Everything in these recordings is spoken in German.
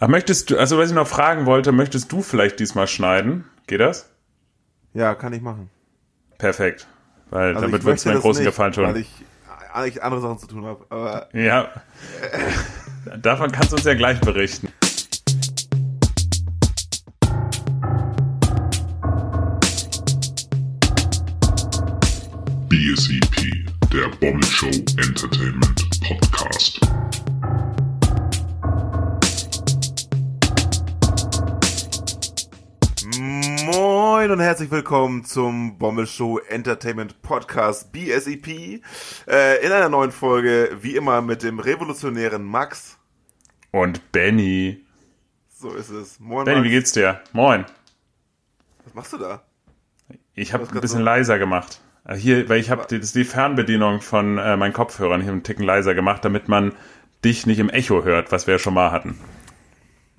Ach, möchtest du, also was ich noch fragen wollte, möchtest du vielleicht diesmal schneiden? Geht das? Ja, kann ich machen. Perfekt. Weil Also damit ich wird es möchte mir einen großen nicht, Gefallen tun. Weil ich eigentlich andere Sachen zu tun habe. Aber Ja. Davon kannst du uns ja gleich berichten. BSEP, der Bommel Show Entertainment Podcast. Moin und herzlich willkommen zum Bommel Show Entertainment Podcast BSEP. Äh, in einer neuen Folge, wie immer, mit dem revolutionären Max. Und Benny. So ist es. Moin, Benny, Max. wie geht's dir? Moin. Was machst du da? Ich habe ein bisschen so- leiser gemacht. Äh, Hier, weil ich habe die, die Fernbedienung von äh, meinen Kopfhörern hier einen Ticken leiser gemacht, damit man dich nicht im Echo hört, was wir ja schon mal hatten.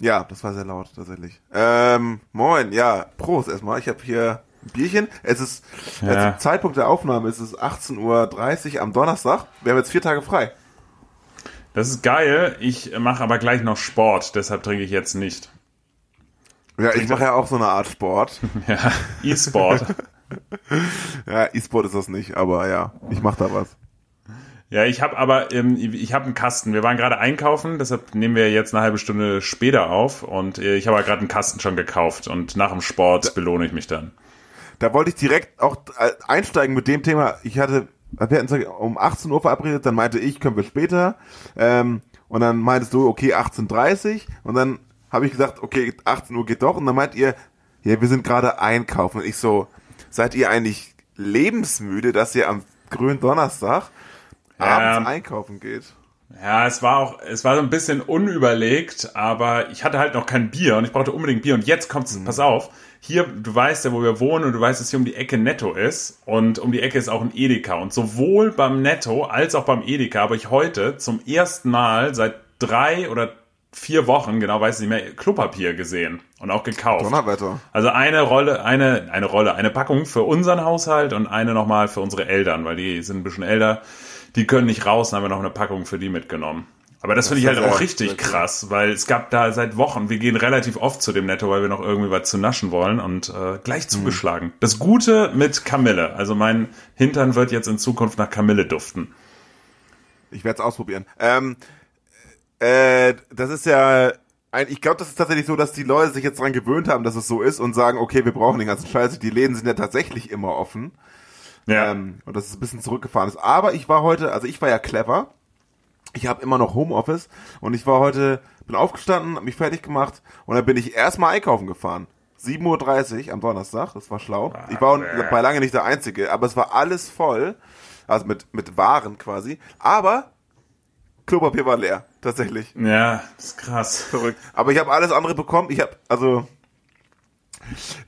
Ja, das war sehr laut, tatsächlich. Ähm, moin, ja, Prost erstmal. Ich habe hier ein Bierchen. Es ist, Ja. zum Zeitpunkt der Aufnahme ist es 18.30 Uhr am Donnerstag. Wir haben jetzt vier Tage frei. Das ist geil. Ich mache aber gleich noch Sport, deshalb trinke ich jetzt nicht. Ja, ich mache ja auch so eine Art Sport. Ja, E-Sport. Ja, E-Sport ist das nicht, aber ja, ich mache da was. Ja, ich habe aber, ähm, ich habe einen Kasten. Wir waren gerade einkaufen, deshalb nehmen wir jetzt eine halbe Stunde später auf und äh, ich habe gerade einen Kasten schon gekauft und nach dem Sport belohne ich mich dann. Da wollte ich direkt auch äh, einsteigen mit dem Thema. Ich hatte, wir hatten uns um 18 Uhr verabredet, dann meinte ich, können wir später. Ähm, und dann meintest du, okay, 18.30 und dann habe ich gesagt, okay, 18 Uhr geht doch. Und dann meint ihr, ja, wir sind gerade einkaufen. Und ich so, seid ihr eigentlich lebensmüde, dass ihr am grünen Donnerstag abends Ähm. einkaufen geht? Ja, es war auch, es war so ein bisschen unüberlegt, aber ich hatte halt noch kein Bier und ich brauchte unbedingt Bier und jetzt kommt's, pass auf, hier, du weißt ja, wo wir wohnen und du weißt, dass hier um die Ecke Netto ist und um die Ecke ist auch ein Edeka und sowohl beim Netto als auch beim Edeka habe ich heute zum ersten Mal seit drei oder vier Wochen, genau weiß ich nicht mehr, Klopapier gesehen und auch gekauft. Donnerwetter. Also eine Rolle, eine, eine Rolle, eine Packung für unseren Haushalt und eine nochmal für unsere Eltern, weil die sind ein bisschen älter. Die können nicht raus, dann haben wir noch eine Packung für die mitgenommen. Aber das, finde ich halt auch richtig cool. krass, weil es gab da seit Wochen, wir gehen relativ oft zu dem Netto, weil wir noch irgendwie was zu naschen wollen und äh, gleich Mhm. zugeschlagen. Das Gute mit Kamille, also mein Hintern wird jetzt in Zukunft nach Kamille duften. Ich werde es ausprobieren. Ähm, äh, das ist ja, ein, ich glaube, das ist tatsächlich so, dass die Leute sich jetzt dran gewöhnt haben, dass es so ist und sagen, okay, wir brauchen den ganzen Scheiß. Die Läden sind ja tatsächlich immer offen. Ja. Ähm, und dass es ein bisschen zurückgefahren ist. Aber ich war heute, also ich war ja clever. Ich habe immer noch Homeoffice und ich war heute, bin aufgestanden, hab mich fertig gemacht und dann bin ich erstmal einkaufen gefahren. 7.30 Uhr am Donnerstag, das war schlau. Ich war bei lange nicht der Einzige, aber es war alles voll, also mit, mit Waren quasi. Aber Klopapier war leer, tatsächlich. ja, das ist krass. Verrückt. Aber ich habe alles andere bekommen. Ich habe, also,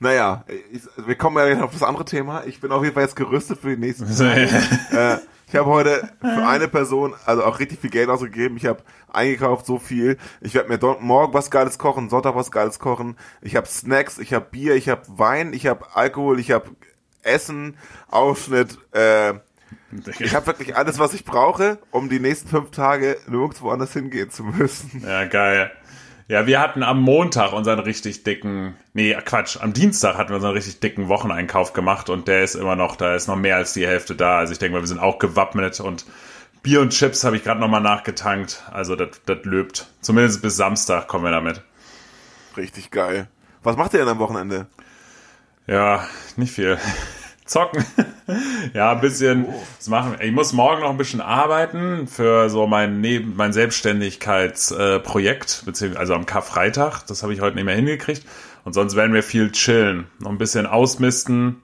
naja, ich, wir kommen ja gleich auf das andere Thema. Ich bin auf jeden Fall jetzt gerüstet für die nächsten Tage. äh, ich habe heute für eine Person also auch richtig viel Geld ausgegeben. Ich habe eingekauft so viel. Ich werde mir dort morgen was Geiles kochen, Sonntag was Geiles kochen. Ich habe Snacks, ich habe Bier, ich habe Wein, ich habe Alkohol, ich habe Essen, Ausschnitt. Äh, ich habe wirklich alles, was ich brauche, um die nächsten fünf Tage nirgendwo anders hingehen zu müssen. Ja, geil. Ja, wir hatten am Montag unseren richtig dicken, nee, Quatsch, am Dienstag hatten wir unseren richtig dicken Wocheneinkauf gemacht und der ist immer noch, da ist noch mehr als die Hälfte da. Also ich denke mal, wir sind auch gewappnet und Bier und Chips habe ich gerade nochmal nachgetankt. Also das löbt. Zumindest bis Samstag kommen wir damit. Richtig geil. Was macht ihr denn am Wochenende? Ja, nicht viel. Zocken. ja, ein bisschen was machen. Ich muss morgen noch ein bisschen arbeiten für so mein Neben mein Selbstständigkeitsprojekt, beziehungsweise also am Karfreitag. Das habe ich heute nicht mehr hingekriegt. Und sonst werden wir viel chillen. Noch ein bisschen ausmisten,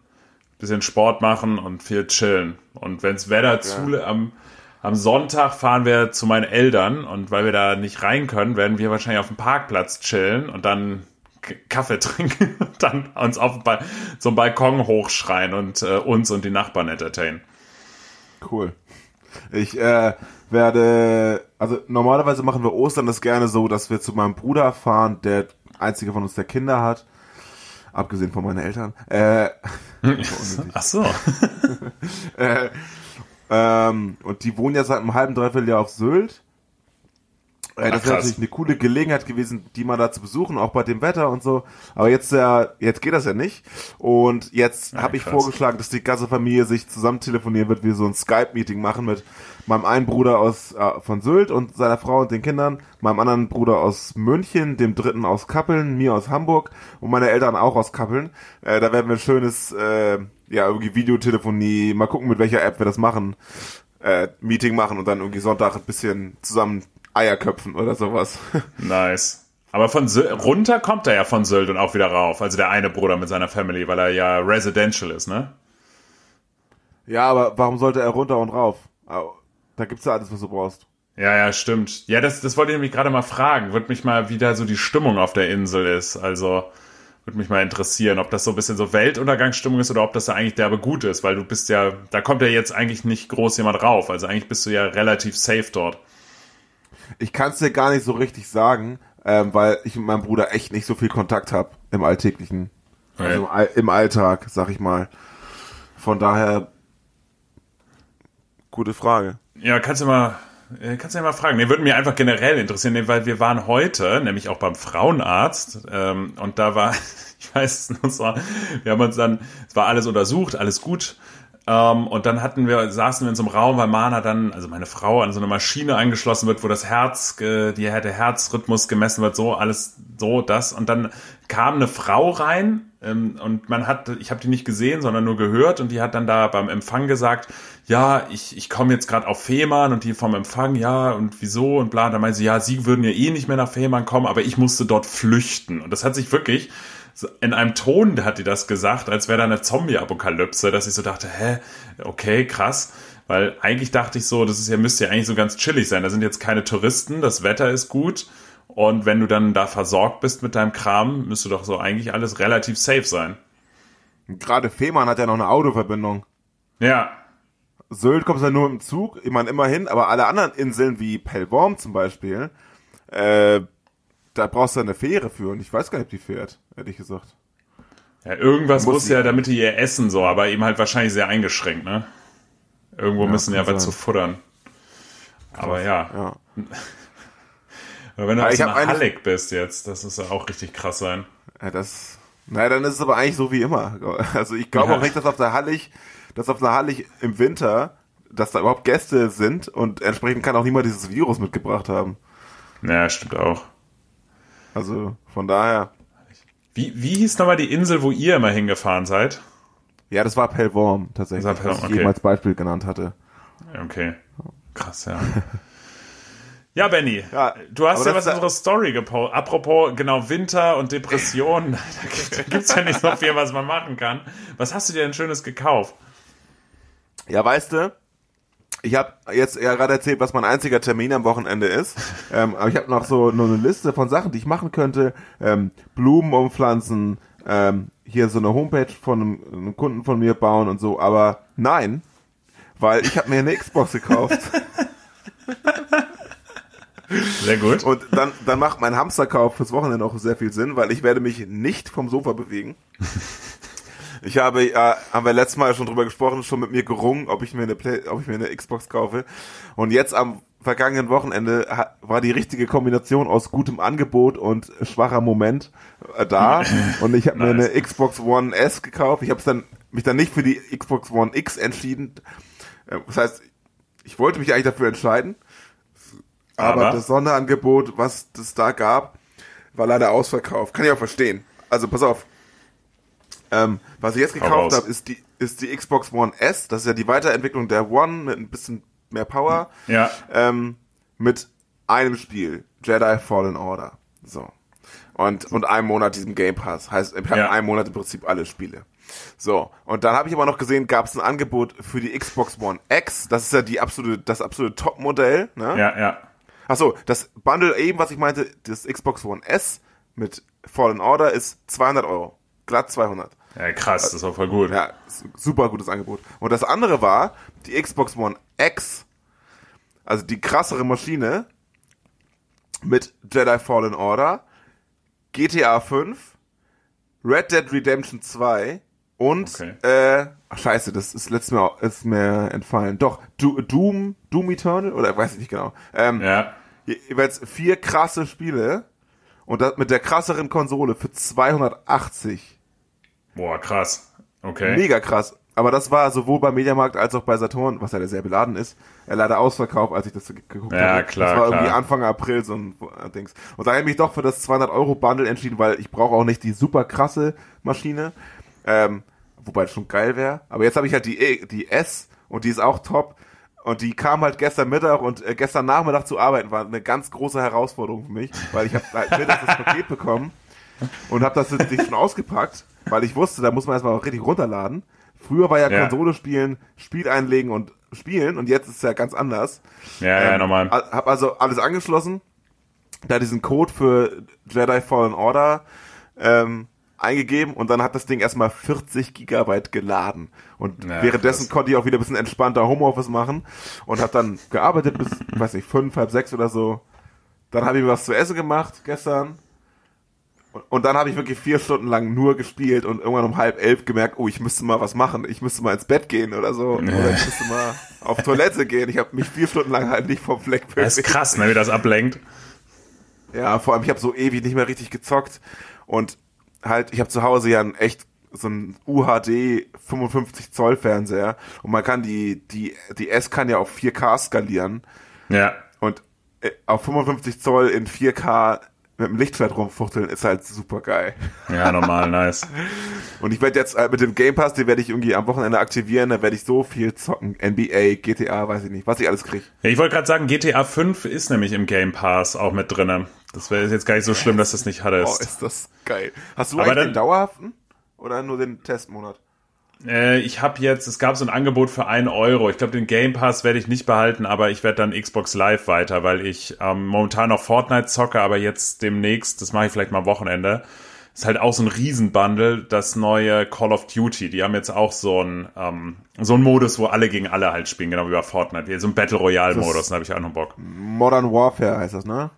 bisschen Sport machen und viel chillen. Und wenns Wetter zu am am Sonntag fahren wir zu meinen Eltern und weil wir da nicht rein können, werden wir wahrscheinlich auf dem Parkplatz chillen und dann Kaffee trinken und dann uns auf ba zum Balkon hochschreien und äh, uns und die Nachbarn entertainen. Cool. Ich äh, werde, also normalerweise machen wir Ostern das gerne so, dass wir zu meinem Bruder fahren, der einzige von uns, der Kinder hat. Abgesehen von meinen Eltern. Äh, Ach so. äh, ähm, und die wohnen ja seit einem halben, dreiviertel Jahr auf Sylt. Äh, das wäre natürlich eine coole Gelegenheit gewesen, die mal da zu besuchen, auch bei dem Wetter und so. Aber jetzt ja, jetzt geht das ja nicht. Und jetzt Ja, habe ich vorgeschlagen, dass die ganze Familie sich zusammen telefonieren wird, wir so ein Skype-Meeting machen mit meinem einen Bruder aus äh, von Sylt und seiner Frau und den Kindern, meinem anderen Bruder aus München, dem dritten aus Kappeln, mir aus Hamburg und meine Eltern auch aus Kappeln. Äh, da werden wir ein schönes, äh, ja, irgendwie Videotelefonie, mal gucken, mit welcher App wir das machen, äh, Meeting machen und dann irgendwie Sonntag ein bisschen zusammen Eier köpfen oder sowas. Nice. Aber von Sylt, runter kommt er ja von Sylt und auch wieder rauf. Also der eine Bruder mit seiner Family, weil er ja residential ist, ne? Ja, aber warum sollte er runter und rauf? Au, Da gibt's ja alles, was du brauchst. Ja, ja, stimmt. Ja, das, das wollte ich nämlich gerade mal fragen. Würde mich mal, wie da so die Stimmung auf der Insel ist. Also, würde mich mal interessieren, ob das so ein bisschen so Weltuntergangsstimmung ist oder ob das da eigentlich derbe gut ist, weil du bist ja, da kommt ja jetzt eigentlich nicht groß jemand rauf. Also eigentlich bist du ja relativ safe dort. Ich kann es dir gar nicht so richtig sagen, ähm, weil ich mit meinem Bruder echt nicht so viel Kontakt habe im Alltäglichen. Also im, All im Alltag, sag ich mal. Von daher, gute Frage. Ja, kannst du mal, äh, kannst du ja mal fragen. Nee, würde mir einfach generell interessieren, nee, weil wir waren heute, nämlich auch beim Frauenarzt, ähm, und da war, ich weiß wir haben uns dann, es war alles untersucht, alles gut. Ähm, und dann hatten wir, saßen wir in so einem Raum, weil Mana dann, also meine Frau, an so eine Maschine angeschlossen wird, wo das Herz, ge- die, der Herzrhythmus gemessen wird, so, alles so, das. Und dann kam eine Frau rein, ähm, und man hat, ich habe die nicht gesehen, sondern nur gehört und die hat dann da beim Empfang gesagt, ja, ich, ich komme jetzt gerade auf Fehmarn und die vom Empfang, ja, und wieso und bla. Und dann meinte sie, ja, sie würden ja eh nicht mehr nach Fehmarn kommen, aber ich musste dort flüchten. Und das hat sich wirklich, in einem Ton hat die das gesagt, als wäre da eine Zombie-Apokalypse, dass ich so dachte, hä, okay, krass. Weil eigentlich dachte ich so, das ist ja, müsste ja eigentlich so ganz chillig sein. Da sind jetzt keine Touristen, das Wetter ist gut. Und wenn du dann da versorgt bist mit deinem Kram, müsste doch so eigentlich alles relativ safe sein. Gerade Fehmarn hat ja noch eine Autoverbindung. Ja, Sylt kommst ja nur im Zug, ich meine immerhin, aber alle anderen Inseln wie Pellworm zum Beispiel, äh, da brauchst du eine Fähre für und ich weiß gar nicht, ob die fährt, ehrlich gesagt. Ja, irgendwas Muss muss, ja, damit die ihr essen so, aber eben halt wahrscheinlich sehr eingeschränkt, ne? Irgendwo müssen ja was zu futtern. Aber ja. Ja. Aber wenn du hab einer Halleck bist jetzt, das ist ja auch richtig krass sein. Ja, das. Naja, dann ist es aber eigentlich so wie immer. Also ich glaube Ja. auch nicht, dass auf der Hallig, dass auf der Hallig im Winter, dass da überhaupt Gäste sind und entsprechend kann auch niemand dieses Virus mitgebracht haben. Ja, stimmt auch. Also von daher. Wie, wie hieß nochmal die Insel, wo ihr immer hingefahren seid? Ja, das war Pellworm tatsächlich, Das war Pellworm, was ich okay. eben als Beispiel genannt hatte. Okay. Krass, ja. Ja, Benny, Ja, du hast ja was in unserer Story gepostet. Apropos, genau, Winter und Depressionen. da gibt's ja nicht so viel, was man machen kann. Was hast du dir denn Schönes gekauft? Ja, weißt du, ich habe jetzt ja gerade erzählt, was mein einziger Termin am Wochenende ist. ähm, aber ich habe noch so nur eine Liste von Sachen, die ich machen könnte. Ähm, Blumen umpflanzen, ähm, hier so eine Homepage von einem, einem Kunden von mir bauen und so. Aber nein, weil ich habe mir eine Xbox gekauft Sehr gut. und dann, dann macht mein Hamsterkauf fürs Wochenende auch sehr viel Sinn, weil ich werde mich nicht vom Sofa bewegen. Ich habe, äh, haben wir letztes Mal schon drüber gesprochen, schon mit mir gerungen, ob ich mir eine Play, ob ich mir eine Xbox kaufe. Und jetzt am vergangenen Wochenende war die richtige Kombination aus gutem Angebot und schwacher Moment äh, da. Und ich habe mir Nice. eine Xbox One S gekauft. Ich habe dann mich dann nicht für die Xbox One X entschieden. Äh, Das heißt, ich wollte mich eigentlich dafür entscheiden. Aber, Aber? das Sonderangebot, was es da gab, war leider ausverkauft. Kann ich auch verstehen. Also pass auf. Ähm, was ich jetzt gekauft habe, ist die, ist die Xbox One S. Das ist ja die Weiterentwicklung der One mit ein bisschen mehr Power. Ja. Ähm, mit einem Spiel. Jedi Fallen Order. So. Und, und einem Monat diesem Game Pass. Heißt, ich habe Ja. einen Monat im Prinzip alle Spiele. So. Und dann habe ich aber noch gesehen, gab es ein Angebot für die Xbox One X. Das ist ja die absolute, das absolute Top-Modell. Ne? Ja, ja. Achso, das Bundle eben, was ich meinte, das Xbox One S mit Fallen Order ist 200 Euro. Glatt 200. Ja, krass, das ist auch voll gut. Ja, super gutes Angebot. Und das andere war die Xbox One X, also die krassere Maschine mit Jedi Fallen Order, GTA 5, Red Dead Redemption 2 und Okay. äh, ach scheiße, das ist letztes Mal ist mir entfallen. Doch, Do, Doom, Doom Eternal oder weiß ich nicht genau. Ähm, Ja. jeweils vier krasse Spiele und das mit der krasseren Konsole für 280. Boah, krass. Okay. Mega krass. Aber das war sowohl beim Mediamarkt als auch bei Saturn, was ja sehr beladen ist, leider ausverkauft, als ich das geguckt Ja, habe. klar, Das war klar. irgendwie Anfang April so ein Dings. Und da habe ich mich doch für das 200 Euro Bundle entschieden, weil ich brauche auch nicht die super krasse Maschine, ähm, wobei das schon geil wäre. Aber jetzt habe ich halt die, E- die S und die ist auch top. Und die kam halt gestern Mittag und äh, gestern Nachmittag zu arbeiten war eine ganz große Herausforderung für mich, weil ich habe halt mittags das Paket bekommen und habe das jetzt schon ausgepackt, weil ich wusste, da muss man erstmal richtig runterladen. Früher war ja, Ja. Konsole spielen, Spiel einlegen und spielen und jetzt ist es ja ganz anders. Ja, ja, Ähm, normal. a- Hab also alles angeschlossen, da diesen Code für Jedi Fallen Order ähm, eingegeben und dann hat das Ding erstmal 40 Gigabyte geladen. Und Ja, währenddessen krass. konnte ich auch wieder ein bisschen entspannter Homeoffice machen und habe dann gearbeitet bis, weiß nicht, fünf, halb sechs oder so. Dann habe ich mir was zu essen gemacht gestern. Und, dann habe ich wirklich vier Stunden lang nur gespielt und irgendwann um halb elf gemerkt, oh, ich müsste mal was machen. Ich müsste mal ins Bett gehen oder so. Oder ich müsste mal auf Toilette gehen. Ich habe mich vier Stunden lang halt nicht vom Fleck Das ist krass, ne, wie das ablenkt. ja, vor allem, ich habe so ewig nicht mehr richtig gezockt und halt, ich habe zu Hause ja ein echt so ein UHD 55 Zoll Fernseher und man kann die, die, die S kann ja auf 4K skalieren Ja. und äh, auf 55 Zoll in 4K mit dem Lichtschwert rumfuchteln ist halt super geil. Ja, normal, nice. Und ich werde jetzt halt mit dem Game Pass, den werde ich irgendwie am Wochenende aktivieren, da werde ich so viel zocken. NBA, GTA, weiß ich nicht, was ich alles krieg. Ja, ich wollte gerade sagen, GTA 5 ist nämlich im Game Pass auch mit drinne. Das wäre jetzt gar nicht so schlimm, dass das nicht Oh, hattest. ist das geil. Hast du Aber eigentlich dann- den dauerhaften oder nur den Testmonat? Äh, ich habe jetzt, es gab so ein Angebot für 1 Euro. Ich glaube, den Game Pass werde ich nicht behalten, aber ich werde dann Xbox Live weiter, weil ich ähm, momentan noch Fortnite zocke, aber jetzt demnächst, das mache ich vielleicht mal am Wochenende, ist halt auch so ein Riesenbundle, das neue Call of Duty. Die haben jetzt auch so ein ähm, so Modus, wo alle gegen alle halt spielen, genau wie bei Fortnite. So ein Battle Royale Modus, da habe ich auch noch Bock. Modern Warfare heißt das, ne?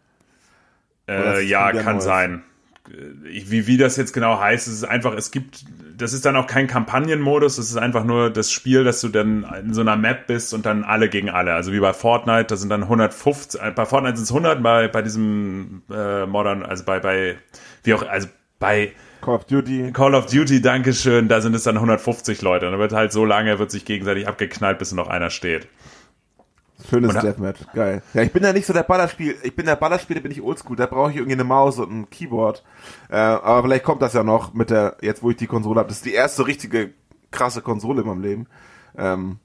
Äh, ja, kann sein. Äh, Ich- Wie, wie das jetzt genau heißt, es ist einfach, es gibt, das ist dann auch kein Kampagnenmodus, es ist einfach nur das Spiel, dass du dann in so einer Map bist und dann alle gegen alle. Also wie bei Fortnite, da sind dann 150, äh, bei Fortnite sind es 100, bei, bei diesem äh, Modern, also bei, bei, wie auch, also bei Call of Duty. Call of Duty, Dankeschön, da sind es dann 150 Leute. Und da wird halt so lange, wird sich gegenseitig abgeknallt, bis noch einer steht. Schönes Oder- Deathmatch, geil. Ja, ich bin ja nicht so der Ballerspiel, ich bin der Ballerspieler, bin ich oldschool, da brauche ich irgendwie eine Maus und ein Keyboard. Äh, aber vielleicht kommt das ja noch mit der, jetzt wo ich die Konsole habe. Das ist die erste richtige krasse Konsole in meinem Leben. Ähm,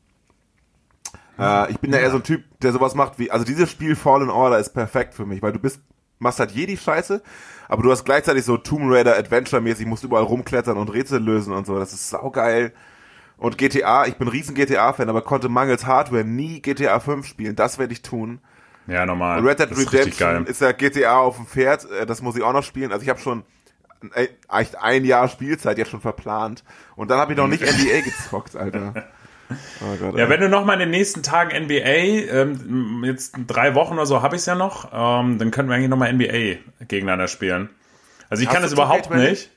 äh, ich bin ja eher so ein Typ, der sowas macht wie, also dieses Spiel Fallen Order ist perfekt für mich, weil du bist, machst halt jedi Scheiße, aber du hast gleichzeitig so Tomb Raider Adventure mäßig, musst überall rumklettern und Rätsel lösen und so, das ist saugeil. Und GTA, ich bin riesen GTA-Fan, aber konnte mangels Hardware nie GTA 5 spielen. Das werde ich tun. Ja, normal. Und Red Dead ist Redemption geil. ist ja GTA auf dem Pferd, äh, das muss ich auch noch spielen. Also ich habe schon äh, echt ein Jahr Spielzeit jetzt schon verplant. Und dann habe ich noch nicht NBA gezockt, Alter. Oh Gott, Ja, wenn du noch mal in den nächsten Tagen NBA, ähm, jetzt drei Wochen oder so habe ich es ja noch, ähm, dann können wir eigentlich noch mal NBA gegeneinander spielen. Also ich Hast kann das überhaupt 2K20? nicht.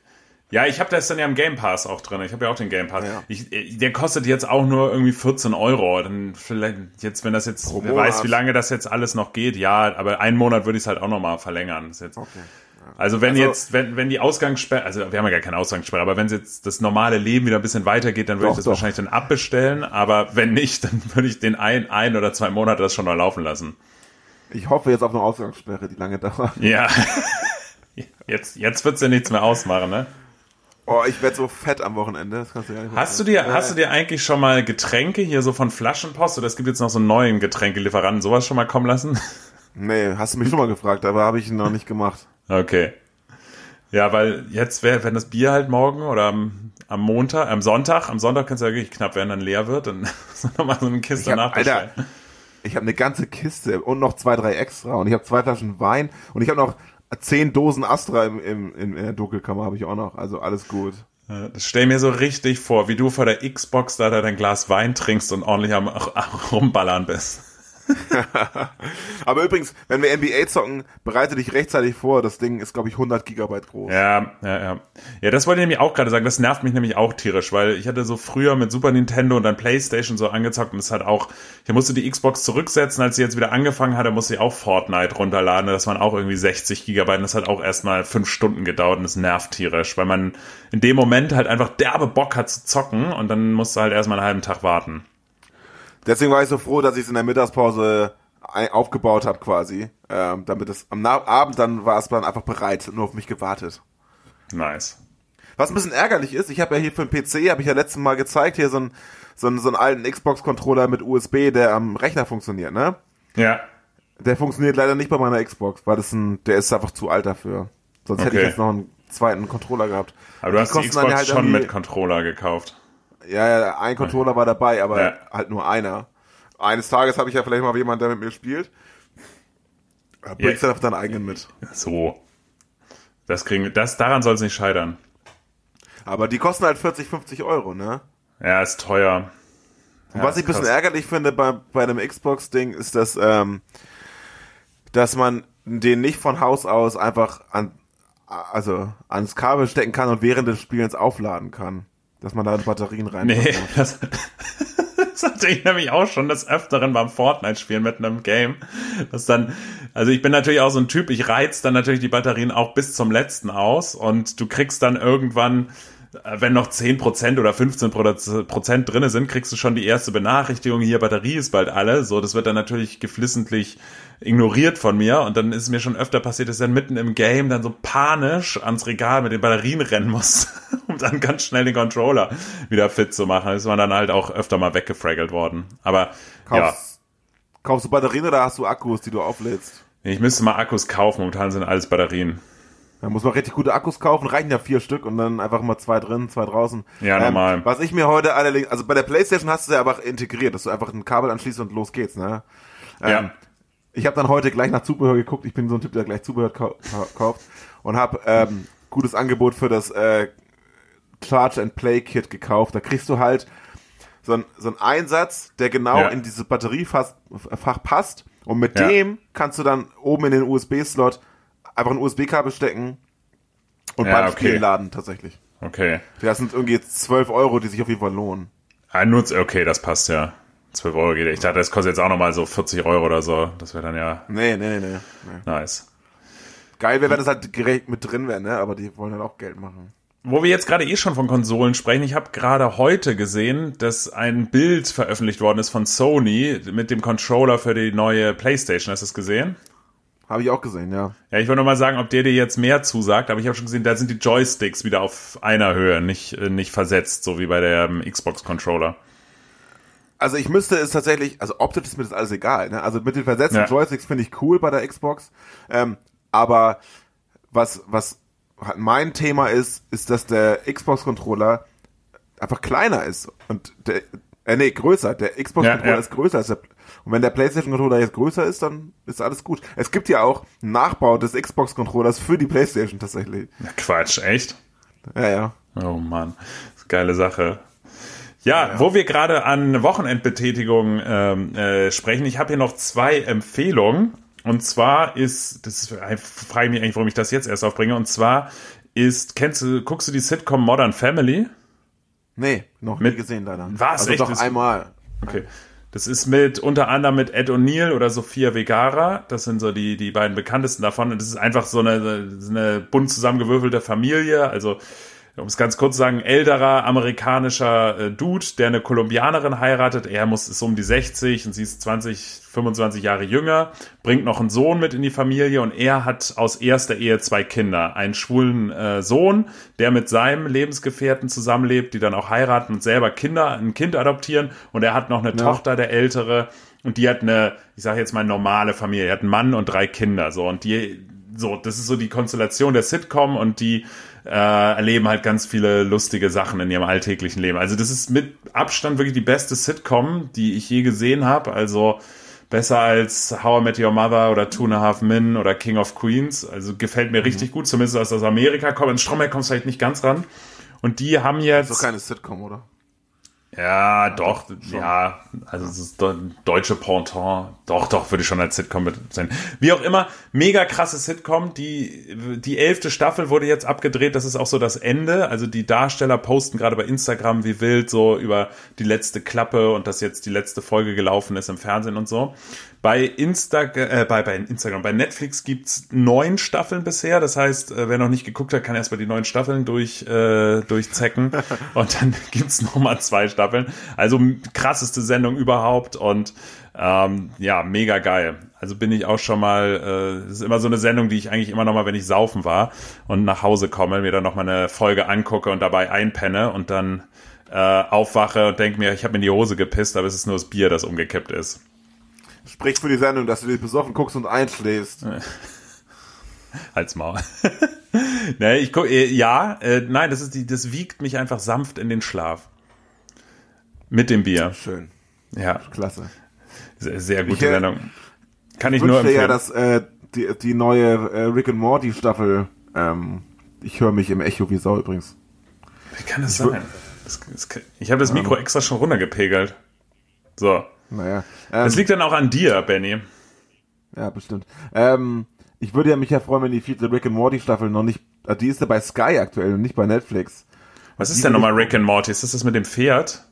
Ja, ich habe das dann ja im Game Pass auch drin. Ich habe ja auch den Game Pass. Ja. Ich, äh, der kostet jetzt auch nur irgendwie 14 Euro. Dann vielleicht jetzt, wenn das jetzt, wer weiß, wie lange das jetzt alles noch geht. Ja, aber einen Monat würde ich es halt auch noch mal verlängern. Okay. also wenn Also- jetzt, wenn, wenn die Ausgangssperre, also wir haben ja gar keine Ausgangssperre, aber wenn jetzt das normale Leben wieder ein bisschen weitergeht, dann würde Doch, ich das doch. wahrscheinlich dann abbestellen. Aber wenn nicht, dann würde ich den ein, ein oder zwei Monate das schon noch laufen lassen. Ich hoffe jetzt auf eine Ausgangssperre, die lange dauert. Ja. Jetzt, jetzt wird's ja nichts mehr ausmachen, ne? Oh, ich werde so fett am Wochenende. Das kannst du gar nicht Hast du dir, vorstellen. hast du dir eigentlich schon mal Getränke hier so von Flaschenpost oder es gibt jetzt noch so einen neuen Getränkelieferanten, sowas schon mal kommen lassen? Nee, hast du mich schon mal gefragt, aber habe ich noch nicht gemacht. Okay. Ja, weil jetzt wäre, wenn das Bier halt morgen oder am, am Montag, am Sonntag, am Sonntag könnte es ja wirklich knapp werden, dann leer wird, dann nochmal so eine Kiste nachbestellen. Alter, ich habe eine ganze Kiste und noch zwei, drei extra und ich habe zwei Flaschen Wein und ich habe noch zehn Dosen Astra im, im, in, der Dunkelkammer habe ich auch noch. Also alles gut. Ja, Das stell mir so richtig vor, wie du vor der Xbox da dein Glas Wein trinkst und ordentlich am, am rumballern bist. Aber übrigens, wenn wir NBA zocken, bereite dich rechtzeitig vor. Das Ding ist, glaube ich, 100 Gigabyte groß. Ja, ja, ja. Ja, das wollte ich nämlich auch gerade sagen. Das nervt mich nämlich auch tierisch, weil ich hatte so früher mit Super Nintendo und dann Playstation so angezockt und es hat auch, ich musste die Xbox zurücksetzen, als sie jetzt wieder angefangen hatte, musste ich auch Fortnite runterladen. Das waren auch irgendwie 60 Gigabyte und das hat auch erstmal fünf Stunden gedauert und es nervt tierisch, weil man in dem Moment halt einfach derbe Bock hat zu zocken und dann musst du halt erstmal einen halben Tag warten. Deswegen war ich so froh, dass ich es in der Mittagspause aufgebaut habe quasi, ähm, damit es am Abend dann war es dann einfach bereit, nur auf mich gewartet. Nice. Was ein bisschen ärgerlich ist, ich habe ja hier für den PC, habe ich ja letztes Mal gezeigt, hier so, ein, so, so einen alten Xbox-Controller mit USB, der am Rechner funktioniert, ne? Ja. Der funktioniert leider nicht bei meiner Xbox, weil das ein, der ist einfach zu alt dafür. Sonst okay. hätte ich jetzt noch einen zweiten Controller gehabt. Aber du hast die Xbox halt schon mit Controller gekauft. Ja, ja, ein Controller war dabei, aber ja. halt nur einer. Eines Tages habe ich ja vielleicht mal jemanden, der mit mir spielt. Bringst ja. du deinen eigenen mit. So. Das kriegen, das, daran soll es nicht scheitern. Aber die kosten halt 40, 50 Euro, ne? Ja, ist teuer. Ja, was ich ein bisschen ärgerlich finde bei, bei einem Xbox-Ding, ist, dass, ähm, dass man den nicht von Haus aus einfach an, also ans Kabel stecken kann und während des Spielens aufladen kann. Dass man da Batterien rein Nee, das, das hatte ich nämlich auch schon des Öfteren beim Fortnite-Spielen mit einem Game. Das dann, also ich bin natürlich auch so ein Typ, ich reiz dann natürlich die Batterien auch bis zum letzten aus und du kriegst dann irgendwann wenn noch 10% oder 15% drinne sind, kriegst du schon die erste Benachrichtigung, hier Batterie ist bald alle. So, das wird dann natürlich geflissentlich ignoriert von mir und dann ist es mir schon öfter passiert, dass ich dann mitten im Game dann so panisch ans Regal mit den Batterien rennen muss, um dann ganz schnell den Controller wieder fit zu machen. ist man dann halt auch öfter mal weggefraggelt worden. Aber kaufst, ja. Kaufst du Batterien oder hast du Akkus, die du auflädst? Ich müsste mal Akkus kaufen, momentan sind alles Batterien. Da muss man richtig gute Akkus kaufen, reichen ja vier Stück und dann einfach mal zwei drin, zwei draußen. Ja, ähm, normal. Was ich mir heute allerdings, also bei der Playstation hast du ja einfach integriert, dass du einfach ein Kabel anschließt und los geht's, ne? Ähm, ja. Ich habe dann heute gleich nach Zubehör geguckt. Ich bin so ein Typ, der gleich Zubehör kauft und habe ähm, gutes Angebot für das äh, Charge and Play Kit gekauft. Da kriegst du halt so, ein, so einen Einsatz, der genau ja. in dieses Batteriefach passt. Und mit ja. dem kannst du dann oben in den USB-Slot einfach ein USB-Kabel stecken und ja, beim okay. Spielen laden tatsächlich. Okay. Das sind irgendwie 12 Euro, die sich auf jeden Fall lohnen. Ah, nur, okay, das passt ja. 12 Euro geht. Ich dachte, das kostet jetzt auch nochmal so 40 Euro oder so. Das wäre dann ja. Nee, nee, nee, nee. Nice. Geil wäre, wenn das halt direkt mit drin wäre, ne? Aber die wollen halt auch Geld machen. Wo wir jetzt gerade eh schon von Konsolen sprechen, ich habe gerade heute gesehen, dass ein Bild veröffentlicht worden ist von Sony mit dem Controller für die neue PlayStation. Hast du es gesehen? Habe ich auch gesehen, ja. Ja, ich wollte nur mal sagen, ob der dir jetzt mehr zusagt, aber ich habe schon gesehen, da sind die Joysticks wieder auf einer Höhe, nicht, äh, nicht versetzt, so wie bei der ähm, Xbox-Controller. Also ich müsste es tatsächlich, also optisch ist mir das alles egal, ne? Also mit den versetzten ja. Joysticks finde ich cool bei der Xbox. Ähm, aber was, was mein Thema ist, ist, dass der Xbox-Controller einfach kleiner ist. Und der, äh, nee, größer. Der Xbox-Controller ja, ja. ist größer als der und wenn der PlayStation-Controller jetzt größer ist, dann ist alles gut. Es gibt ja auch einen Nachbau des Xbox-Controllers für die PlayStation tatsächlich. Quatsch, echt? Ja, ja. Oh Mann, geile Sache. Ja, ja, wo wir gerade an Wochenendbetätigung ähm, äh, sprechen, ich habe hier noch zwei Empfehlungen. Und zwar ist, das ist, frage ich mich eigentlich, warum ich das jetzt erst aufbringe. Und zwar ist, kennst du, guckst du die Sitcom Modern Family? Nee, noch Mit, nie gesehen leider. Was? Also echt? doch einmal. Okay. Das ist mit unter anderem mit Ed O'Neill oder Sophia Vegara. Das sind so die, die beiden bekanntesten davon. Und das ist einfach so eine, so eine bunt zusammengewürfelte Familie. Also um es ganz kurz zu sagen, älterer amerikanischer äh, Dude, der eine Kolumbianerin heiratet. Er muss ist um die 60 und sie ist 20, 25 Jahre jünger, bringt noch einen Sohn mit in die Familie und er hat aus erster Ehe zwei Kinder. Einen schwulen äh, Sohn, der mit seinem Lebensgefährten zusammenlebt, die dann auch heiraten und selber Kinder, ein Kind adoptieren und er hat noch eine ja. Tochter, der ältere, und die hat eine, ich sage jetzt mal normale Familie, er hat einen Mann und drei Kinder, so und die so, das ist so die Konstellation der Sitcom und die äh, erleben halt ganz viele lustige Sachen in ihrem alltäglichen Leben. Also das ist mit Abstand wirklich die beste Sitcom, die ich je gesehen habe. Also besser als How I Met Your Mother oder Two and a Half Men oder King of Queens. Also gefällt mir mhm. richtig gut, zumindest als aus Amerika kommt. In Stromberg kommst du vielleicht nicht ganz ran. Und die haben jetzt. Das ist doch keine Sitcom, oder? Ja, doch, ja, also es ist deutsche Pendant, doch, doch, würde ich schon als Sitcom sein. Wie auch immer, mega krasse Sitcom, die, die elfte Staffel wurde jetzt abgedreht, das ist auch so das Ende, also die Darsteller posten gerade bei Instagram wie wild so über die letzte Klappe und dass jetzt die letzte Folge gelaufen ist im Fernsehen und so. Bei Insta, äh, bei, bei Instagram, bei Netflix gibt's neun Staffeln bisher. Das heißt, äh, wer noch nicht geguckt hat, kann erstmal die neun Staffeln durch, äh, durchzecken. und dann gibt's noch mal zwei Staffeln. Also krasseste Sendung überhaupt und ähm, ja, mega geil. Also bin ich auch schon mal, äh, ist immer so eine Sendung, die ich eigentlich immer noch mal, wenn ich saufen war und nach Hause komme, mir dann noch mal eine Folge angucke und dabei einpenne und dann äh, aufwache und denke mir, ich habe in die Hose gepisst, aber es ist nur das Bier, das umgekippt ist. Sprich für die Sendung, dass du dich besoffen guckst und einschläfst. Halt's Maul. ne, ich guck, äh, ja, äh, nein, das ist die, das wiegt mich einfach sanft in den Schlaf. Mit dem Bier. Schön. Ja, Klasse. sehr, sehr gute Ich, Sendung. Kann ich Ich nur empfehlen. ja, dass äh, die, die neue äh, Rick and Morty Staffel, ähm, ich höre mich im Echo wie Sau übrigens. Wie kann das sein? Das, das, ich habe das Mikro extra schon runtergepegelt. So. Naja. Ähm, Das liegt dann auch an dir, Benny. Ja, bestimmt. Ähm, ich würde ja mich ja freuen, wenn die vierte Rick and Morty Staffel noch nicht, äh, die ist ja bei Sky aktuell und nicht bei Netflix. Was ist denn nochmal Rick and Morty? Ist das das mit dem Pferd?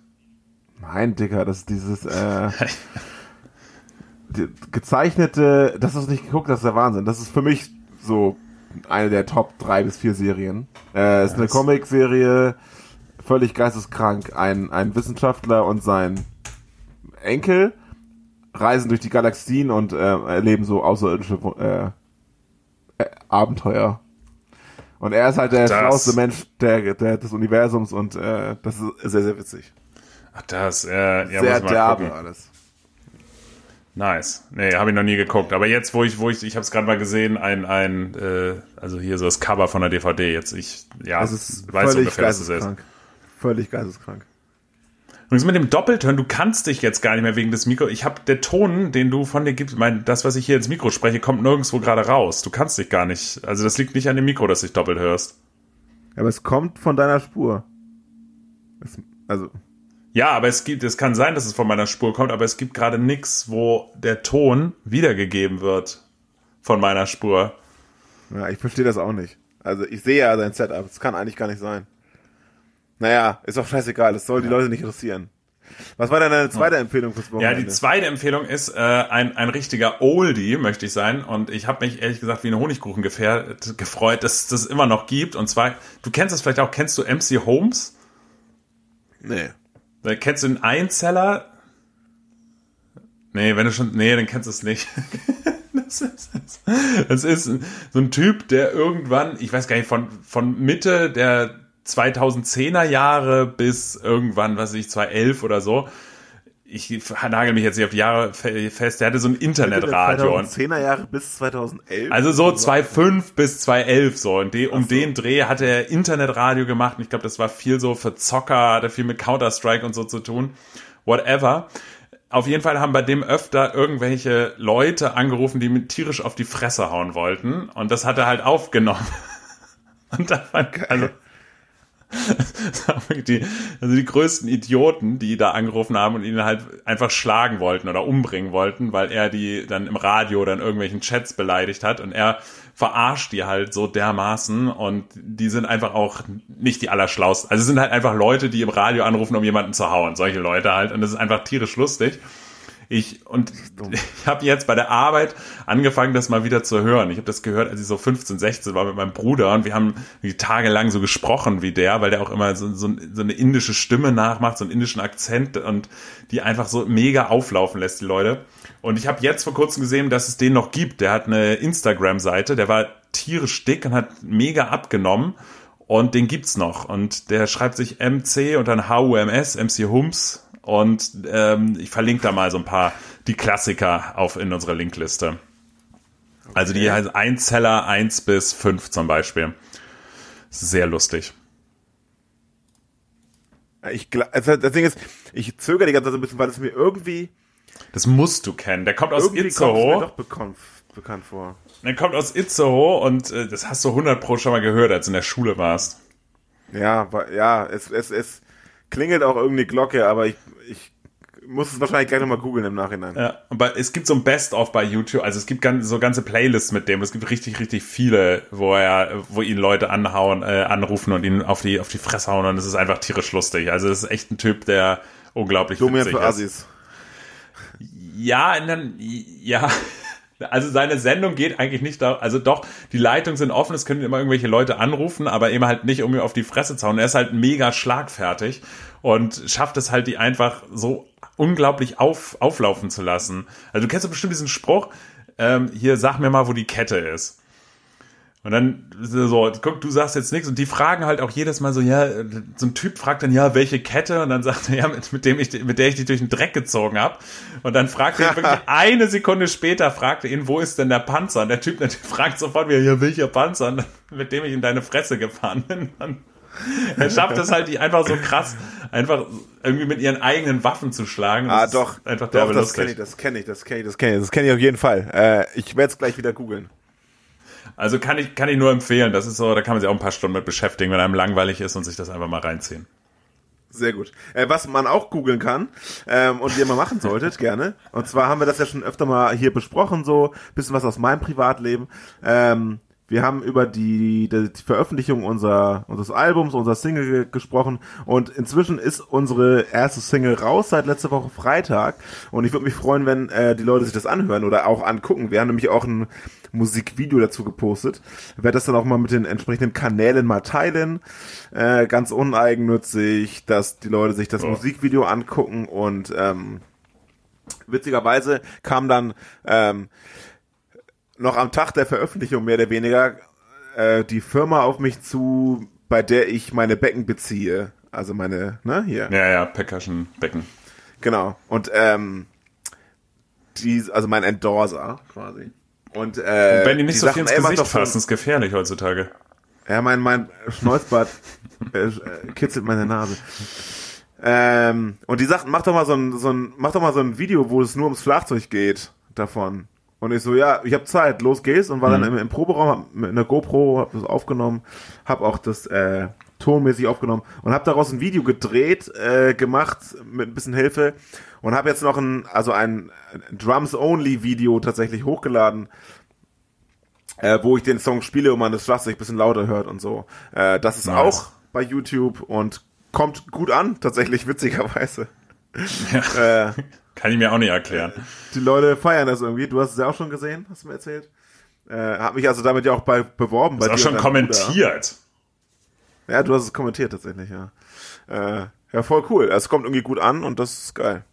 Nein, Dicker, das ist dieses äh, die, gezeichnete, das hast du nicht geguckt, das ist der Wahnsinn. Das ist für mich so eine der Top drei bis vier Serien. Äh, ist eine Comicserie, völlig geisteskrank. Ein, ein Wissenschaftler und sein Enkel reisen durch die Galaxien und äh, erleben so außerirdische äh, äh, Abenteuer. Und er ist halt der schlauste Mensch der, der, des Universums und äh, das ist sehr, sehr witzig. Ach, das, äh, ja, sehr derbe alles. Nice. Nee, habe ich noch nie geguckt. Aber jetzt, wo ich, wo ich, ich habe es gerade mal gesehen, ein, ein, äh, also hier so das Cover von der DVD. Jetzt, ich, ja, Es ist weiß völlig ungefähr, ist. geisteskrank. Völlig geisteskrank. Übrigens mit dem Doppelton, du kannst dich jetzt gar nicht mehr wegen des Mikro. Ich habe der Ton, den du von dir gibst, mein, das, was ich hier ins Mikro spreche, kommt nirgendwo gerade raus. Du kannst dich gar nicht. Also das liegt nicht an dem Mikro, dass du dich doppelt hörst. Aber es kommt von deiner Spur. Es, also, Ja, aber es gibt, es kann sein, dass es von meiner Spur kommt, aber es gibt gerade nichts, wo der Ton wiedergegeben wird von meiner Spur. ja, ich verstehe das auch nicht. Also, ich sehe ja sein Setup. Das kann eigentlich gar nicht sein. Naja, ist auch scheißegal. Das soll die Leute nicht interessieren. Was war denn deine zweite Empfehlung fürs Ja, Wochenende? die zweite Empfehlung ist äh, ein, ein richtiger Oldie, möchte ich sein. Und ich habe mich ehrlich gesagt wie eine Honigkuchen gefährt, gefreut, dass es das immer noch gibt. Und zwar, du kennst das vielleicht auch, kennst du MC Holmes? Nee. Äh, Kennst du den Einzeller? Nee, wenn du schon, nee, dann kennst du es nicht. Das ist, das ist so ein Typ, der irgendwann, ich weiß gar nicht, von, von Mitte der 2010er Jahre bis irgendwann, was weiß ich, 2011 oder so. Ich nagel mich jetzt nicht auf die Jahre fe- fest. Der hatte so ein Internetradio. und 2010er Jahre bis 2011. also so 2005 bis 2011 so. Und de, um den Dreh hatte er Internetradio gemacht. Und ich glaube, das war viel so für Zocker, hatte viel mit Counter-Strike und so zu tun. Whatever. Auf jeden Fall haben bei dem öfter irgendwelche Leute angerufen, die mit tierisch auf die Fresse hauen wollten. Und das hat er halt aufgenommen. Und da fand, also, die, also die größten Idioten, die da angerufen haben und ihn halt einfach schlagen wollten oder umbringen wollten, weil er die dann im Radio oder in irgendwelchen Chats beleidigt hat und er verarscht die halt so dermaßen und die sind einfach auch nicht die allerschlausten. Also es sind halt einfach Leute, die im Radio anrufen, um jemanden zu hauen. Solche Leute halt und das ist einfach tierisch lustig. Ich und ich habe jetzt bei der Arbeit angefangen, das mal wieder zu hören. Ich habe das gehört, als ich so 15, 16 war mit meinem Bruder und wir haben tagelang so gesprochen wie der, weil der auch immer so, so, so eine indische Stimme nachmacht, so einen indischen Akzent und die einfach so mega auflaufen lässt, die Leute. Und ich habe jetzt vor kurzem gesehen, dass es den noch gibt. Der hat eine Instagram-Seite, der war tierisch dick und hat mega abgenommen. Und den gibt's noch. Und der schreibt sich MC und dann HUMS, MC Hums. Und ähm, ich verlinke da mal so ein paar die Klassiker auf in unserer Linkliste. Also die heißen Einzeller 1 bis 5 zum Beispiel. Sehr lustig. ich, also das Ding ist, ich zögere die ganze Zeit so ein bisschen, weil es mir irgendwie, Das musst du kennen. Der kommt aus es mir Itzehoe. doch bekannt, bekannt vor. Der kommt aus Itzehoe und äh, das hast du 100 pro schon mal gehört, als du in der Schule warst. Ja, ja, es, es, es, klingelt auch irgendeine Glocke, aber ich muss es wahrscheinlich gleich nochmal googeln im Nachhinein. Ja, aber es gibt so ein Best-of bei YouTube, also es gibt ganz, so ganze Playlists mit dem. Es gibt richtig, richtig viele, wo er, wo ihn Leute anhauen, äh, anrufen und ihn auf die, auf die Fresse hauen und es ist einfach tierisch lustig. Also es ist echt ein Typ, der unglaublich Dominant witzig für ist. Assis. Ja, und dann, ja. Also seine Sendung geht eigentlich nicht da, also doch, die Leitungen sind offen, es können immer irgendwelche Leute anrufen, aber eben halt nicht, um ihm auf die Fresse zu hauen. Er ist halt mega schlagfertig und schafft es halt, die einfach so unglaublich auf, auflaufen zu lassen. Also du kennst doch bestimmt diesen Spruch, ähm, hier sag mir mal, wo die Kette ist. Und dann so, guck, du sagst jetzt nichts und die fragen halt auch jedes Mal so, ja, so ein Typ fragt dann, ja, welche Kette? Und dann sagt er, ja, mit, mit dem ich, mit der ich dich durch den Dreck gezogen habe. Und dann fragt er ihn wirklich eine Sekunde später, fragt er ihn, wo ist denn der Panzer? Und der Typ natürlich fragt sofort wieder, ja, welcher Panzer? Und dann, mit dem ich in deine Fresse gefahren bin. Dann, er schafft es halt, die einfach so krass, einfach irgendwie mit ihren eigenen Waffen zu schlagen. Ah, Das ist doch. Einfach doch, das kenne ich, das kenne ich, das kenne ich, das kenne ich, das kenne ich auf jeden Fall. Äh, ich werde es gleich wieder googeln. Also kann ich, kann ich nur empfehlen. Das ist so, da kann man sich auch ein paar Stunden mit beschäftigen, wenn einem langweilig ist und sich das einfach mal reinziehen. Sehr gut. Äh, was man auch googeln kann ähm, und ihr mal machen solltet, gerne. Und zwar haben wir das ja schon öfter mal hier besprochen, so bisschen was aus meinem Privatleben. Ähm, wir haben über die, die, Veröffentlichung unser, unseres Albums, unserer Single ge- gesprochen und inzwischen ist unsere erste Single raus seit letzter Woche Freitag und ich würde mich freuen, wenn äh, die Leute sich das anhören oder auch angucken. Wir haben nämlich auch ein Musikvideo dazu gepostet. Ich werde das dann auch mal mit den entsprechenden Kanälen mal teilen. Äh, ganz uneigennützig, dass die Leute sich das Ja. Musikvideo angucken und ähm, witzigerweise kam dann ähm, noch am Tag der Veröffentlichung mehr oder weniger äh, die Firma auf mich zu, bei der ich meine Becken beziehe. Also meine, ne, hier. Ja, ja, Percussion Becken. Genau. Und ähm, die, also mein Endorser quasi. Und, äh, Wenn die nicht so viel ins Gesicht doch fassen, ist gefährlich heutzutage. Ja, mein, mein Schnäuzbart äh, kitzelt meine Nase. Ähm, und die sagten, mach doch mal so ein, so ein, mach doch mal so ein Video, wo es nur ums Schlagzeug geht davon. Und ich so, ja, ich habe Zeit, los geht's. Und war dann im, im Proberaum, hab mit einer GoPro, hab das aufgenommen, hab auch das äh, tonmäßig aufgenommen und hab daraus ein Video gedreht, äh, gemacht mit ein bisschen Hilfe und habe jetzt noch ein, also ein Drums-Only-Video tatsächlich hochgeladen, äh, wo ich den Song spiele und man das Schlagzeug ein bisschen lauter hört und so. Äh, das ist Nice. auch bei YouTube und kommt gut an, tatsächlich witzigerweise. Ja. Äh, Kann ich mir auch nicht erklären. die Leute feiern das irgendwie. Du hast es ja auch schon gesehen, hast du mir erzählt. Äh, hab mich also damit ja auch bei beworben. Ist bei auch schon deinem Bruder. Ja, du hast es kommentiert tatsächlich, ja. Äh, ja, voll cool. Es kommt irgendwie gut an und das ist geil.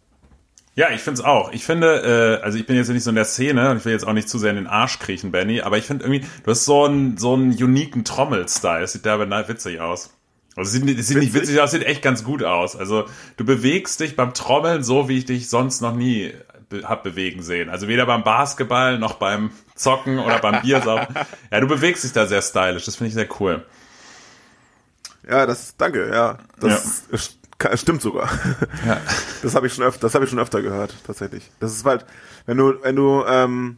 Ja, ich finde es auch. Ich finde, äh, also ich bin jetzt nicht so in der Szene und ich will jetzt auch nicht zu sehr in den Arsch kriechen, Benny, aber ich finde irgendwie, du hast so einen, so einen uniken Trommel-Style. Das sieht na- witzig aus. Also es sieht, nicht- es sieht nicht Witzig? witzig aus, sieht echt ganz gut aus. Also du bewegst dich beim Trommeln so, wie ich dich sonst noch nie be hab bewegen sehen. Also weder beim Basketball noch beim Zocken oder beim Biersaufen. Ja, du bewegst dich da sehr stylisch. Das finde ich sehr cool. Ja, das, danke, ja. Das ka- stimmt sogar. Ja. Das habe ich schon öfter, das habe ich schon öfter gehört, tatsächlich. Das ist halt, wenn du, wenn du, ähm,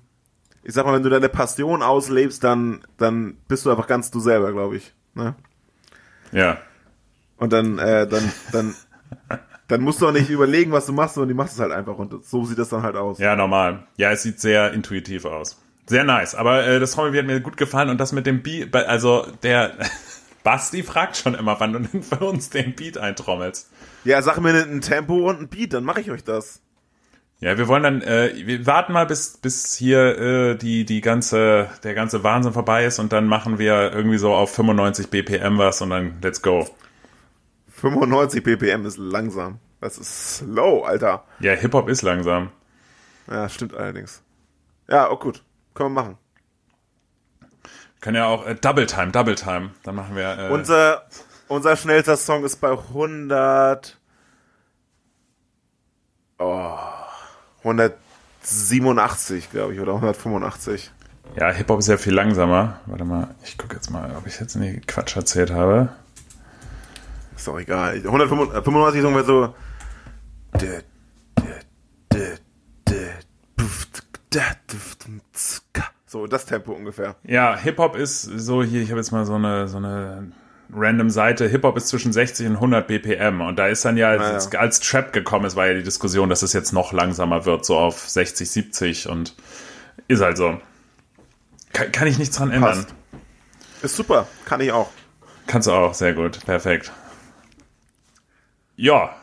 ich sag mal, wenn du deine Passion auslebst, dann, dann bist du einfach ganz du selber, glaube ich. Ne? Ja. Und dann, äh, dann, dann, dann musst du auch nicht überlegen, was du machst, sondern die machst es halt einfach und so sieht das dann halt aus. Ja, normal. Ja, es sieht sehr intuitiv aus. Sehr nice. Aber äh, das Trommelbeat hat mir gut gefallen und das mit dem bei- also der Basti fragt schon immer, wann du denn für uns den Beat eintrommelst. Ja, sag mir ein Tempo und ein Beat, dann mache ich euch das. Ja, wir wollen dann, äh, wir warten mal, bis, bis hier äh, die, die ganze, der ganze Wahnsinn vorbei ist und dann machen wir irgendwie so auf 95 BPM was und dann let's go. 95 ppm ist langsam. Das ist slow, Alter. Ja, Hip-Hop ist langsam. Ja, stimmt allerdings. Ja, oh gut. Können wir machen. Können ja auch äh, Double Time, Double Time. Dann machen wir. Äh, Unser, unser schnellster Song ist bei 100. Oh, 187, glaube ich, oder 185. ja, Hip-Hop ist ja viel langsamer. Warte mal, ich gucke jetzt mal, ob ich jetzt nicht Quatsch erzählt habe. Ist doch egal. 195 ist ungefähr so. So, das Tempo ungefähr. Ja, Hip-Hop ist so hier, ich habe jetzt mal so eine, so eine random Seite, Hip-Hop ist zwischen 60 und 100 BPM. Und da ist dann ja, Ah, als, ja. als Trap gekommen ist, war ja die Diskussion, dass es jetzt noch langsamer wird, so auf 60, 70 und ist halt so. Kann, kann ich nichts dran ändern. Passt. Ist super, kann ich auch. Kannst du auch, sehr gut, perfekt. Ja,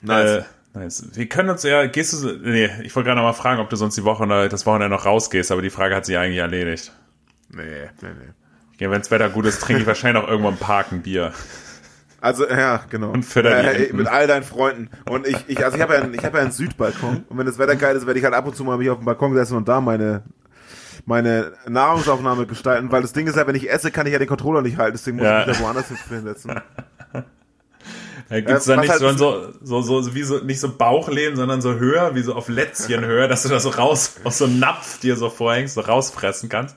Nice. Äh, nice. Wir können uns ja, gehst du, nee, ich wollte gerade noch mal fragen, ob du sonst die Woche das Wochenende noch rausgehst, aber die Frage hat sich eigentlich erledigt. nee, nee, nee. Ja, Wenn das Wetter gut ist, trinke ich wahrscheinlich auch irgendwo im Park ein Bier. Also, ja, genau. Und die äh. Mit all deinen Freunden. Und ich, ich also ich habe ja, einen- ich habe ja einen Südbalkon. Und wenn das Wetter geil ist, werde ich halt ab und zu mal mich auf dem Balkon setzen und da meine, meine Nahrungsaufnahme gestalten. Weil das Ding ist ja, wenn ich esse, kann ich ja den Controller nicht halten. Deswegen muss Ja. ich mich da woanders hinsetzen. Da gibt's Äh, dann nicht halt- schon so, so, so, wie so, nicht so Bauchlehnen, sondern so höher, wie so auf Lätzchenhöhe, dass du da so raus, aus so einem Napf dir so vorhängst, so rausfressen kannst.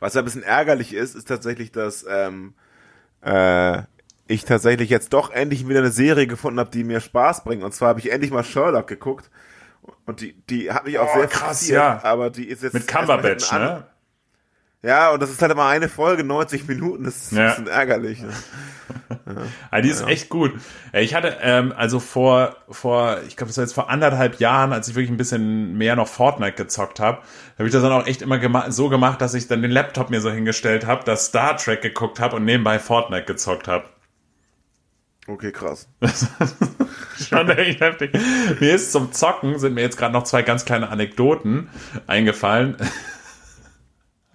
Was ja ein bisschen ärgerlich ist, ist tatsächlich, dass ähm, äh, ich tatsächlich jetzt doch endlich wieder eine Serie gefunden habe, die mir Spaß bringt. Und zwar habe ich endlich mal Sherlock geguckt. Und die, die hat mich auch Oh, sehr krass, ja. aber die ist jetzt Mit Cumberbatch, ne? Ja, und das ist halt immer eine Folge, 90 Minuten, das ist Ja. ein bisschen ärgerlich. Ne? Ah, die ist echt gut. Äh, Ich hatte, ähm, also vor, vor, ich glaube, das war jetzt vor anderthalb Jahren, als ich wirklich ein bisschen mehr noch Fortnite gezockt habe, habe ich das dann auch echt immer gema so gemacht, dass ich dann den Laptop mir so hingestellt habe, dass Star Trek geguckt habe und nebenbei Fortnite gezockt habe. Okay, krass. Schon echt heftig. Mir ist zum Zocken, sind mir jetzt gerade noch zwei ganz kleine Anekdoten eingefallen.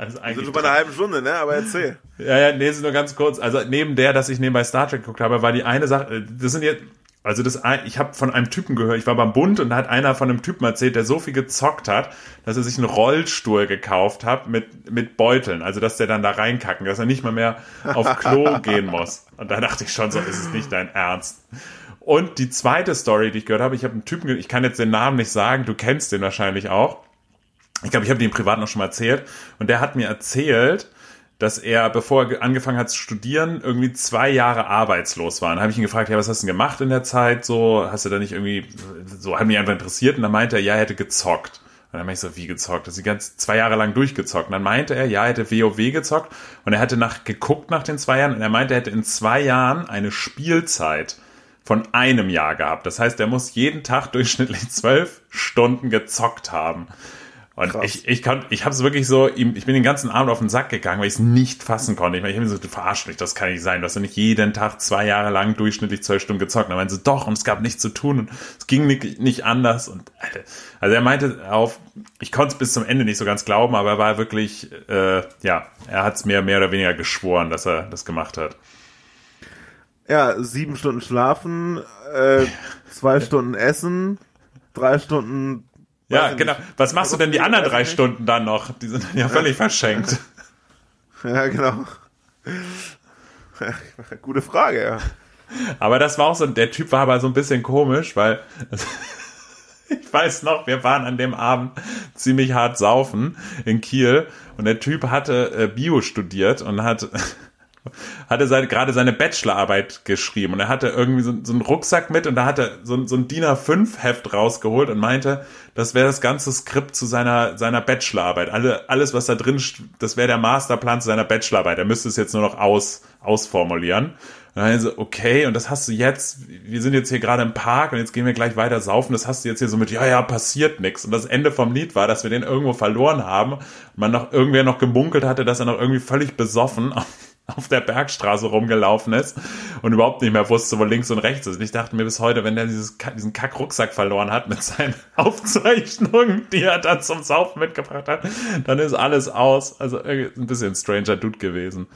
Also sind schon bei einer halben Stunde, ne? Aber erzähl. Ja, ja, nee, ist nur ganz kurz. Also neben der, dass ich nebenbei Star Trek geguckt habe, war die eine Sache, äh, das sind jetzt, also das, ich habe von einem Typen gehört, ich war beim Bund und da hat einer von einem Typen erzählt, der so viel gezockt hat, dass er sich einen Rollstuhl gekauft hat mit, mit Beuteln. Also dass der dann da reinkacken, dass er nicht mal mehr auf Klo gehen muss. Und da dachte ich schon so, ist es nicht dein Ernst. Und die zweite Story, die ich gehört habe, ich habe einen Typen, ich kann jetzt den Namen nicht sagen, du kennst den wahrscheinlich auch. Ich glaube, ich habe den privat noch schon mal erzählt. Und der hat mir erzählt, dass er, bevor er ge- angefangen hat zu studieren, irgendwie zwei Jahre arbeitslos war. Und dann habe ich ihn gefragt, ja, was hast du denn gemacht in der Zeit? So, hast du da nicht irgendwie, so hat mich einfach interessiert. Und dann meinte er, ja, er hätte gezockt. Und dann meinte ich so, wie gezockt? Das ist die ganze zwei Jahre lang durchgezockt. Und dann meinte er, ja, er hätte WoW gezockt. Und er hatte nach, geguckt nach den zwei Jahren. Und er meinte, er hätte in zwei Jahren eine Spielzeit von einem Jahr gehabt. Das heißt, er muss jeden Tag durchschnittlich zwölf Stunden gezockt haben. Und Krass. ich, ich kann, ich habe es wirklich so, ich bin den ganzen Abend auf den Sack gegangen, weil ich es nicht fassen konnte. Ich, meine, ich habe mir so, du verarsch mich, das kann nicht sein. Du hast ja nicht jeden Tag zwei Jahre lang durchschnittlich zwölf Stunden gezockt. Und er meinte so, doch, und es gab nichts zu tun und es ging nicht, nicht anders. Und also er meinte auf, ich konnte es bis zum Ende nicht so ganz glauben, aber er war wirklich, äh, ja, er hat es mir mehr oder weniger geschworen, dass er das gemacht hat. Ja, sieben Stunden schlafen, äh, zwei Stunden essen, drei Stunden. Ja, genau. nicht. Was machst du denn die anderen drei. Stunden dann noch? Die sind dann ja völlig verschenkt. Ja, genau. Gute Frage, ja. Aber das war auch so, der Typ war aber so ein bisschen komisch, weil ich weiß noch, wir waren an dem Abend ziemlich hart saufen in Kiel und der Typ hatte äh, Bio studiert und hat hatte seine, gerade seine Bachelorarbeit geschrieben und er hatte irgendwie so, so einen Rucksack mit und da hat er so, so ein DIN A5 Heft rausgeholt und meinte, das wäre das ganze Skript zu seiner, seiner Bachelorarbeit. Alle, alles, was da drin, das wäre der Masterplan zu seiner Bachelorarbeit. Er müsste es jetzt nur noch aus, ausformulieren. Und dann so, okay, und das hast du jetzt, wir sind jetzt hier gerade im Park und jetzt gehen wir gleich weiter saufen, das hast du jetzt hier so mit, ja, ja, passiert nix. Und das Ende vom Lied war, dass wir den irgendwo verloren haben und man noch irgendwer noch gemunkelt hatte, dass er noch irgendwie völlig besoffen auf, der Bergstraße rumgelaufen ist und überhaupt nicht mehr wusste, wo links und rechts ist. Und ich dachte mir bis heute, wenn der dieses, diesen Kack-Rucksack verloren hat mit seinen Aufzeichnungen, die er dann zum Saufen mitgebracht hat, dann ist alles aus. Also irgendwie ein bisschen stranger Dude gewesen.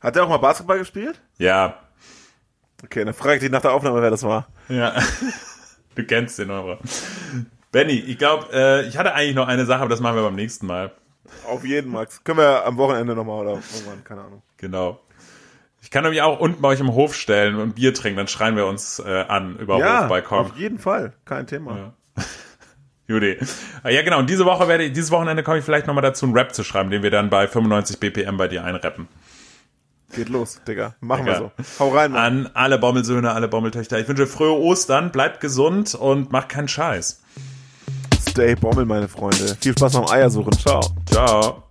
Hat der auch mal Basketball gespielt? Ja, Okay, dann frage ich dich nach der Aufnahme, wer das war. Ja, du kennst den aber. Benny, ich glaube, äh, ich hatte eigentlich noch eine Sache, aber das machen wir beim nächsten Mal. Auf jeden, Max. Können wir am Wochenende nochmal oder irgendwann, keine Ahnung. Genau. Ich kann nämlich auch unten bei euch im Hof stellen und Bier trinken, dann schreien wir uns äh, an über Ja, Hofbalkon. auf jeden Fall. Kein Thema. Judy. Ah, Ja, genau. Und diese Woche werde ich, dieses Wochenende komme ich vielleicht nochmal dazu, einen Rap zu schreiben, den wir dann bei 95 BPM bei dir einrappen. Geht los, Digga. Machen Digga. wir so. Hau rein, Mann. An alle Bommelsöhne, alle Bommeltöchter. Ich wünsche frohe Ostern, bleibt gesund und macht keinen Scheiß. Stay Bommel, meine Freunde. Viel Spaß beim Eiersuchen. Ciao. Ciao.